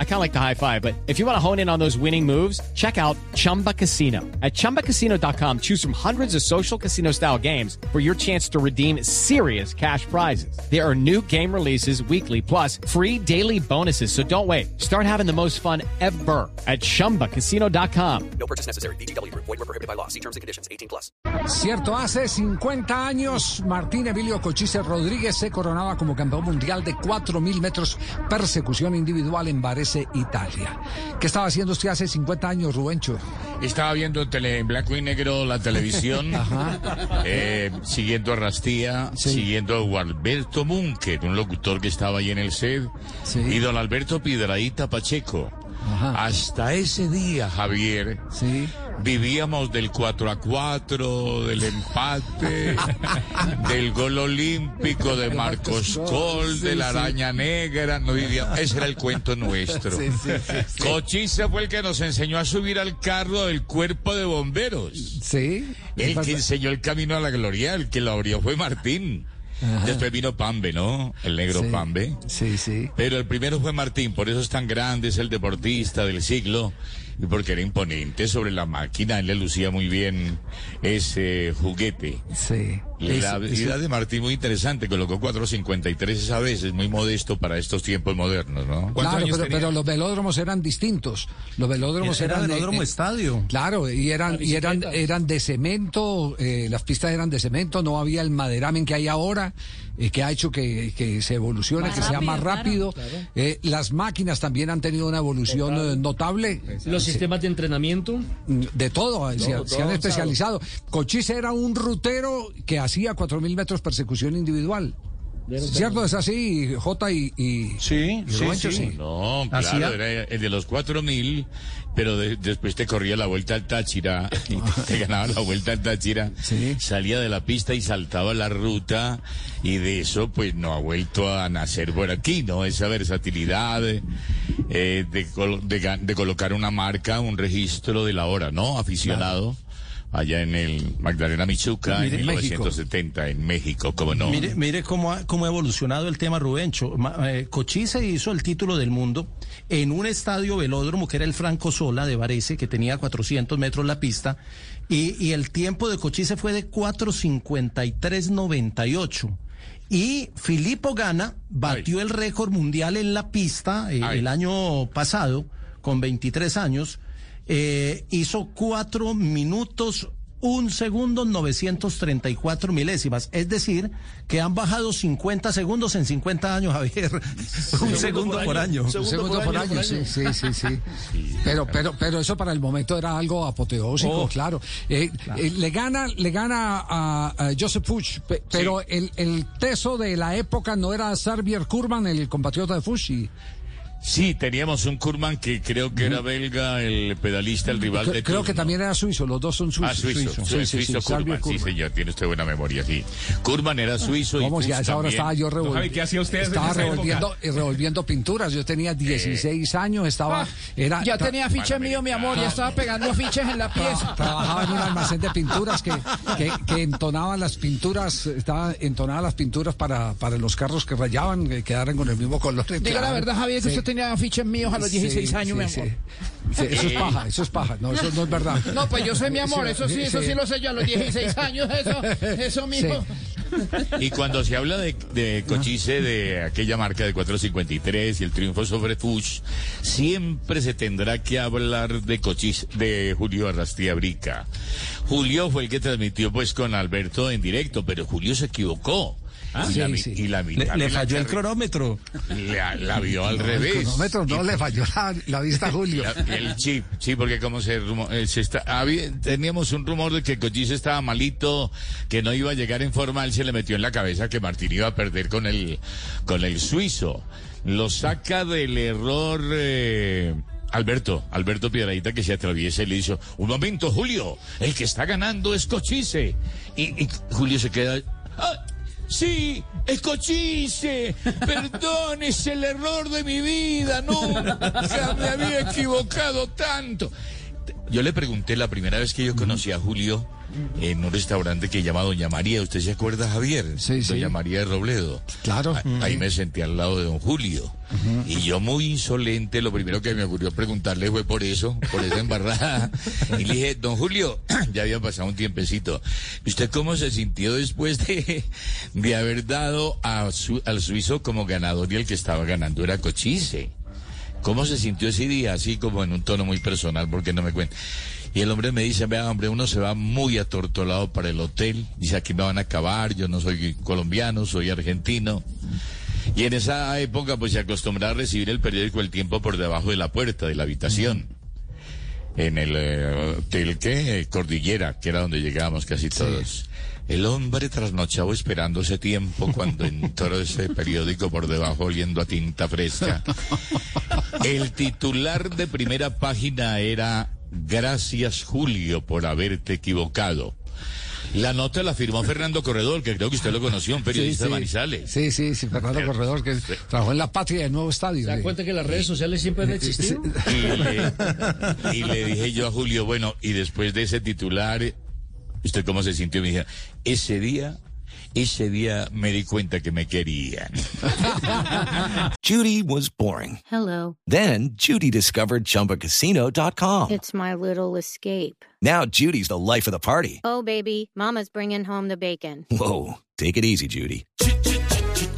I kind of like the high five, but if you want to hone in on those winning moves, check out Chumba Casino. At ChumbaCasino.com, choose from hundreds of social casino style games for your chance to redeem serious cash prizes. There are new game releases weekly, plus free daily bonuses. So don't wait. Start having the most fun ever at ChumbaCasino.com. No purchase necessary. BGW. Void were prohibited by law. See terms and conditions. 18 plus. Cierto, hace 50 años Martín Emilio Cochise Rodríguez se coronaba como campeón mundial de 4.000 metros persecución individual en Varese, Italia. ¿Qué estaba haciendo usted hace 50 años, Rubencho? Estaba viendo tele, en blanco y negro la televisión, eh, siguiendo a Rastía, Sí. siguiendo a Gualberto Munker, un locutor que estaba ahí en el set, Sí. y don Alberto Piedraíta Pacheco. Ajá. Hasta ese día, Javier, Sí. vivíamos del 4 a 4, del empate, del gol olímpico de Marcos Col, sí, de la sí. araña negra, no vivíamos, ese era el cuento nuestro. Cochise fue el que nos enseñó a subir al carro del cuerpo de bomberos. Sí. El que enseñó el camino a la gloria, el que lo abrió fue Martín. Después vino Pambe, ¿no? El negro Sí. Pambe. Sí, sí. Pero el primero fue Martín, por eso es tan grande, es el deportista del siglo, y porque era imponente sobre la máquina, él le lucía muy bien ese juguete. Sí. La Es- habilidad de Martín muy interesante, colocó 4.53 esa vez, es muy modesto para estos tiempos modernos, ¿no? Claro, pero, pero los velódromos eran distintos. Los velódromos Era eran. velódromo eh, estadio. Claro, y eran, y eran, eran de cemento, eh, las pistas eran de cemento, no había el maderamen que hay ahora, eh, que ha hecho que, que se evolucione, que sea más rápido. Eh, las máquinas también han tenido una evolución notable. Los sistemas de entrenamiento. De todo, se, se han especializado. Cochise era un rutero que hacía 4.000 metros persecución individual. ¿Cierto? Es así, J y, y, Sí, y sí, Rubencho, sí. No, Hacía- claro, era el de los cuatro mil, pero de- después te corría la vuelta al Táchira y te, te ganaba la vuelta al Táchira, Sí. salía de la pista y saltaba la ruta y de eso pues no ha vuelto a nacer por aquí, ¿no? Esa versatilidad eh, de, col- de de colocar una marca, un registro de la hora, ¿no? Aficionado. Allá en el Magdalena Michuca, Mire, en México. 1970, en México, como no. Mire, mire cómo ha, cómo ha evolucionado el tema Rubencho. Eh, Cochise hizo el título del mundo en un estadio velódromo que era el Franco Sola de Varese, que tenía 400 metros la pista, y, y el tiempo de Cochise fue de 4.53.98. Y Filippo Gana batió el récord mundial en la pista eh, el año pasado, con 23 años. Eh, hizo cuatro minutos, un segundo, 934 milésimas. Es decir, que han bajado 50 segundos en 50 años, Javier. un segundo por año. Un segundo por año, sí, sí, sí, sí. Pero, pero, pero eso para el momento era algo apoteósico, Oh. claro. Eh, eh, le gana, le gana a, a Joseph Fuchs, pe- pero el, el teso de la época no era Xavier Kurman, el compatriota de Fuchs. y- Sí, teníamos un Kurman que creo que era belga, el pedalista, el rival cre- de creo que también era suizo, los dos son suizos. Ah, suizo, Sí, suizo, sí, sí, suizo Xavier Kurman, sí señor, tiene usted buena memoria, sí. Kurman era suizo y Vamos, ya a esa hora estaba yo revolviendo. ¿qué hacía usted Estaba revolviendo, eh, revolviendo pinturas. Yo tenía 16 años, estaba. Era, Ya tenía afiches mío, mi amor, ya estaba pegando afiches en la pieza. trabajaba en un almacén de pinturas que, que, que entonaba las pinturas, estaba entonaba las pinturas para, para los carros que rayaban, que quedaran con el mismo color. Diga la verdad, Javier, que Sí. usted tenía afiches míos a los 16 Sí, años, sí, mi amor. Sí, eso es paja, eso es paja. No, eso no es verdad. No, pues yo sé, mi amor, eso sí, eso sí. sí lo sé yo a los 16 años, eso, eso mijo. Y cuando se habla de, de Cochise, de aquella marca de 453 y el triunfo sobre Fuchs, siempre se tendrá que hablar de Cochise, de Julio Arrastía Brica. Julio fue el que transmitió pues con Alberto en directo, pero Julio se equivocó. Y, Sí, la, sí. y la Le, falló el cronómetro. La, la vio al El revés. cronómetro no le falló la, la vista a Julio. La- el chip, sí, porque como se, rumo- eh, se está, había- teníamos un rumor de que Cochise estaba malito, que no iba a llegar en forma, él se le metió en la cabeza que Martín iba a perder con el, con el suizo. Lo saca del error, eh, Alberto, Alberto Piedradita que se atraviesa y le dice, un momento, Julio, el que está ganando es Cochise. Y, y Julio se queda, "Ah, Sí, es Cochise. Perdón, es el error de mi vida. Nunca me había equivocado tanto. Yo le pregunté la primera vez que yo conocí a Julio, en un restaurante que llama Doña María. ¿Usted se acuerda, Javier? Sí, sí. Doña María de Robledo. Claro. A- Ahí me senté al lado de don Julio. Y yo muy insolente, lo primero que me ocurrió preguntarle fue por eso, por esa embarrada. Y le dije, don Julio, ya había pasado un tiempecito. ¿Y usted cómo se sintió después de, de haber dado a su- al suizo como ganador y el que estaba ganando era Cochise? ¿Cómo se sintió ese día? Así como en un tono muy personal, porque no me cuenta. Y el hombre me dice, vea, hombre, uno se va muy atortolado para el hotel. Dice, aquí me van a acabar, yo no soy colombiano, soy argentino. Y en esa época, pues se acostumbraba a recibir el periódico El Tiempo por debajo de la puerta de la habitación. En el eh, hotel que Cordillera, que era donde llegábamos casi todos. El hombre trasnochado esperando ese tiempo cuando entró ese periódico por debajo oliendo a tinta fresca. El titular de primera página era Gracias Julio por haberte equivocado. La nota la firmó Fernando Corredor, que creo que usted lo conoció, un periodista de Manizales. Sí, sí, sí, Fernando Corredor, que trabajó en la patria del nuevo estadio. ¿Se da sí. cuenta que las redes sociales siempre han existido? Y le, y le dije yo a Julio, bueno, y después de ese titular, ¿usted cómo se sintió? Me dije, ese día, ese día me di cuenta que me querían. Judy was boring. Hello. Then Judy discovered ChumbaCasino.com. It's my little escape. Now Judy's the life of the party. Oh, baby, Mama's bringing home the bacon. Whoa, take it easy, Judy.